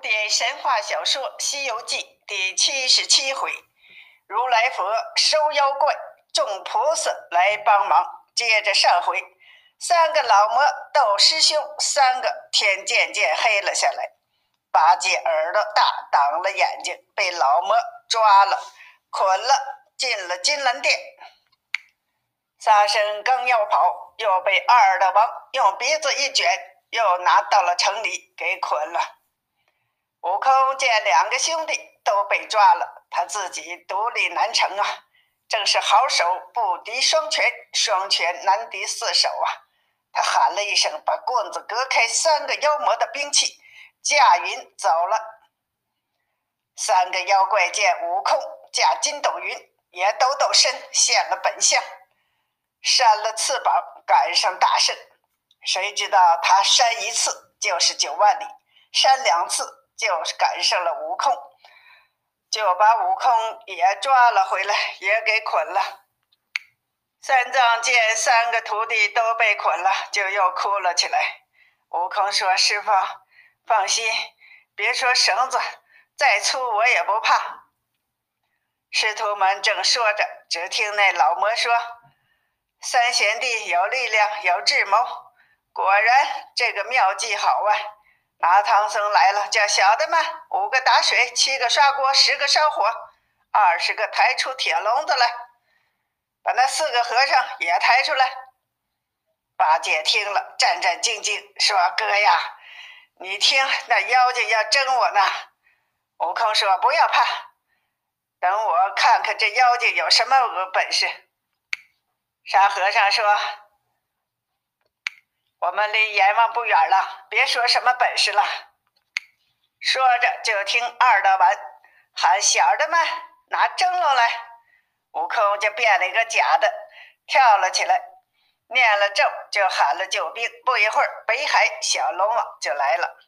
点神话小说《西游记》第七十七回：如来佛收妖怪，众菩萨来帮忙。接着上回，三个老魔斗师兄，三个天渐渐黑了下来。八戒耳朵大，挡了眼睛，被老魔抓了，捆了，进了金銮殿。沙僧刚要跑，又被二大王用鼻子一卷，又拿到了城里，给捆了。悟空见两个兄弟都被抓了，他自己独立难成啊！正是好手不敌双拳，双拳难敌四手啊！他喊了一声，把棍子隔开三个妖魔的兵器，驾云走了。三个妖怪见悟空驾筋斗云，也抖抖身，现了本相，扇了翅膀，赶上大圣。谁知道他扇一次就是九万里，扇两次。就赶上了悟空，就把悟空也抓了回来，也给捆了。三藏见三个徒弟都被捆了，就又哭了起来。悟空说：“师傅，放心，别说绳子再粗，我也不怕。”师徒们正说着，只听那老魔说：“三贤弟有力量，有智谋，果然这个妙计好啊！”拿唐僧来了，叫小的们五个打水，七个刷锅，十个烧火，二十个抬出铁笼子来，把那四个和尚也抬出来。八戒听了，战战兢兢说：“哥呀，你听，那妖精要争我呢。”悟空说：“不要怕，等我看看这妖精有什么本事。”沙和尚说。我们离阎王不远了，别说什么本事了。说着，就听二大碗喊小的们拿蒸笼来。悟空就变了一个假的，跳了起来，念了咒，就喊了救兵。不一会儿，北海小龙王就来了。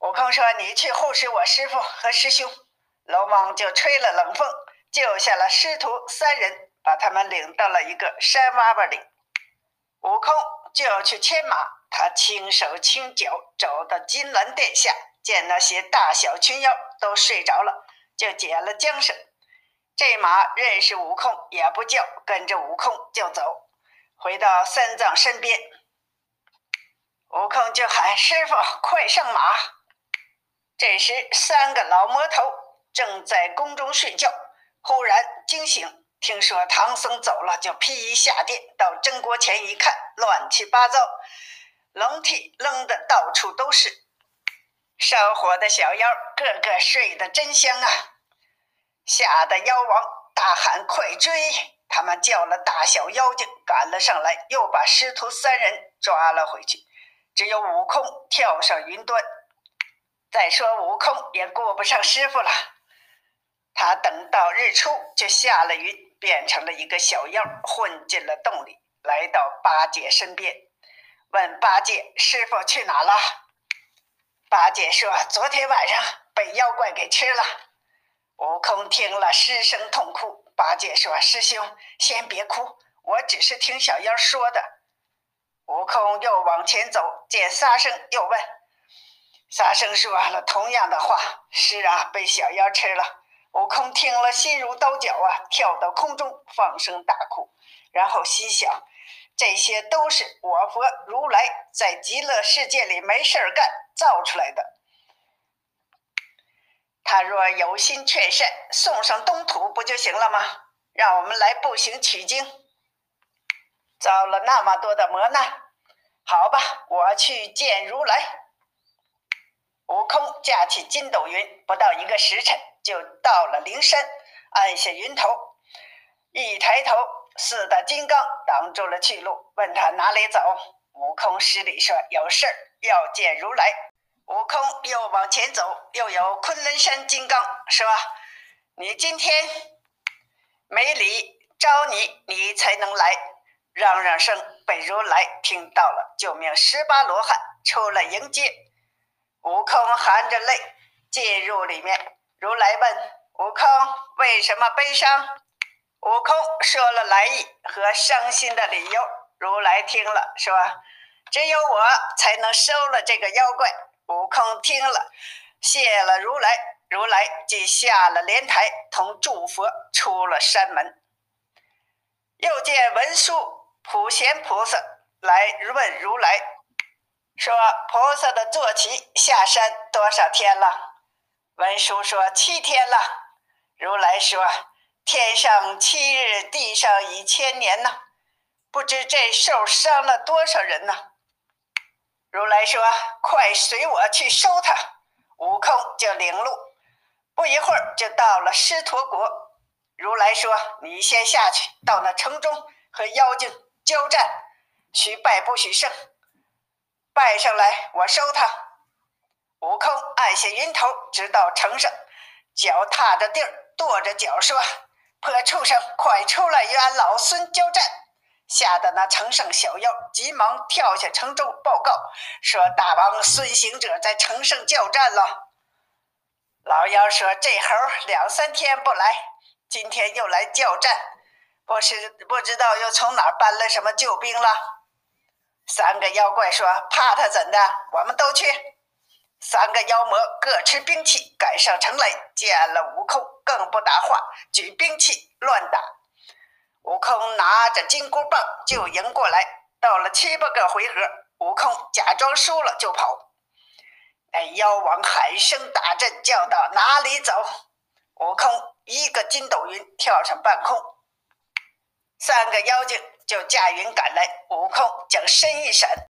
悟空说：“你去护持我师傅和师兄。”龙王就吹了冷风，救下了师徒三人，把他们领到了一个山洼洼里。悟空。就要去牵马，他轻手轻脚走到金銮殿下，见那些大小群妖都睡着了，就解了缰绳。这马认识悟空，也不叫，跟着悟空就走，回到三藏身边。悟空就喊：“师傅，快上马！”这时，三个老魔头正在宫中睡觉，忽然惊醒。听说唐僧走了，就披衣下殿，到真锅前一看，乱七八糟，笼屉扔的到处都是，烧火的小妖个个睡得真香啊！吓得妖王大喊：“快追！”他们叫了大小妖精赶了上来，又把师徒三人抓了回去，只有悟空跳上云端。再说悟空也顾不上师傅了，他等到日出就下了云。变成了一个小妖，混进了洞里，来到八戒身边，问八戒：“师傅去哪了？”八戒说：“昨天晚上被妖怪给吃了。”悟空听了失声痛哭。八戒说：“师兄，先别哭，我只是听小妖说的。”悟空又往前走，见沙僧，又问：“沙僧说了同样的话，是啊，被小妖吃了。”悟空听了，心如刀绞啊，跳到空中，放声大哭，然后心想：这些都是我佛如来在极乐世界里没事儿干造出来的。他若有心劝善，送上东土不就行了吗？让我们来步行取经，遭了那么多的磨难，好吧，我去见如来。悟空驾起筋斗云，不到一个时辰。就到了灵山，按下云头，一抬头，四大金刚挡住了去路，问他哪里走。悟空施礼说：“有事儿要见如来。”悟空又往前走，又有昆仑山金刚说：“你今天没礼，招你，你才能来。”嚷嚷声被如来听到了，就命十八罗汉出来迎接。悟空含着泪进入里面。如来问悟空为什么悲伤？悟空说了来意和伤心的理由。如来听了说：“只有我才能收了这个妖怪，悟空听了，谢了如来，如来即下了莲台，同诸佛出了山门。又见文殊普贤菩萨来问如来，说：“菩萨的坐骑下山多少天了？”文殊说：“七天了。”如来说：“天上七日，地上一千年呢，不知这受伤了多少人呢？”如来说：“快随我去收他。”悟空就领路，不一会儿就到了狮驼国。如来说：“你先下去，到那城中和妖精交战，许败不许胜。败上来，我收他。”悟空按下云头，直到城上，脚踏着地儿，跺着脚说：“破畜生，快出来与俺老孙交战！”吓得那城上小妖急忙跳下城中报告说：“大王孙行者在城上叫战了。”老妖说：“这猴两三天不来。”今天又来叫战，不是不知道又从哪儿搬了什么救兵了。三个妖怪说：“怕他怎的？我们都去。”三个妖魔各持兵器赶上城来，见了悟空更不答话，举兵器乱打。悟空拿着金箍棒就迎过来，到了七八个回合，悟空假装输了就跑。那妖王喊声大震，叫道：“哪里走？”悟空。一个筋斗云跳上半空，三个妖精就驾云赶来。悟空将身一闪，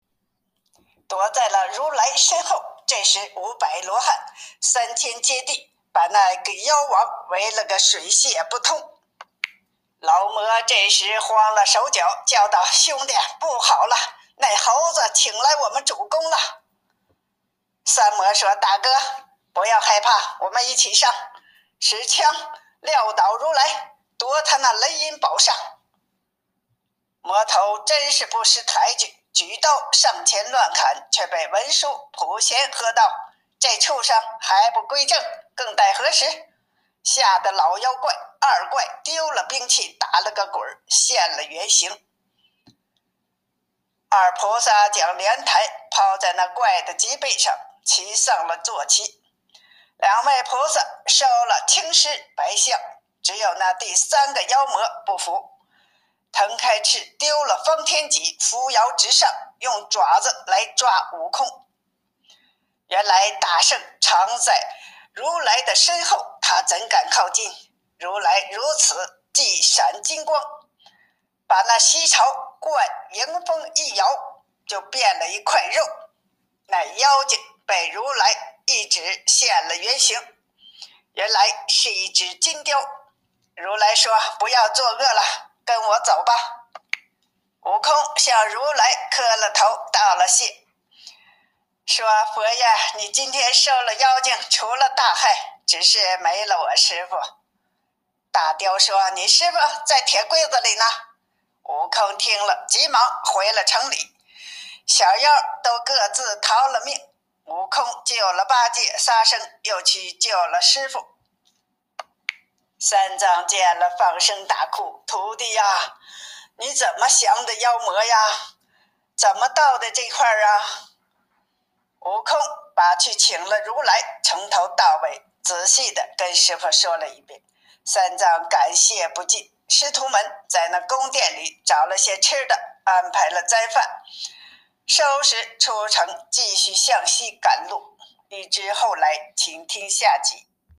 躲在了如来身后。这时五百罗汉、三千揭谛把那个妖王围了个水泄不通。老魔这时慌了手脚，叫道：“兄弟，不好了！那猴子请来我们主公了。”三魔说：“大哥，不要害怕，我们一起上，持枪。”撂倒如来，夺他那雷音宝扇。魔头真是不识抬举，举刀上前乱砍，却被文殊普贤喝道：“这畜生还不归正，更待何时？”吓得老妖怪二怪丢了兵器，打了个滚，现了原形。二菩萨将莲台抛在那怪的脊背上，骑上了坐骑。两位菩萨收了青狮白象，只有那第三个妖魔不服，腾开翅丢了方天戟，扶摇直上，用爪子来抓悟空。原来大圣常在如来的身后，他怎敢靠近？如来如此即闪金光，把那西朝冠迎风一摇，就变了一块肉。那妖精被如来。一指现了原形，原来是一只金雕。如来说：“不要作恶了，跟我走吧。”悟空向如来磕了头，道了谢，说：“佛爷，你今天收了妖精，除了大害，只是没了我师傅。”大雕说：“你师傅在铁柜子里呢。”悟空听了，急忙回了城里，小妖都各自逃了命。悟空救了八戒、沙僧，又去救了师傅。三藏见了，放声大哭：“徒弟呀，你怎么降的妖魔呀？怎么到的这块儿啊？”悟空把去请了如来，从头到尾仔细的跟师傅说了一遍。三藏感谢不尽。师徒们在那宫殿里找了些吃的，安排了斋饭。收拾出城，继续向西赶路。欲知后来，请听下集。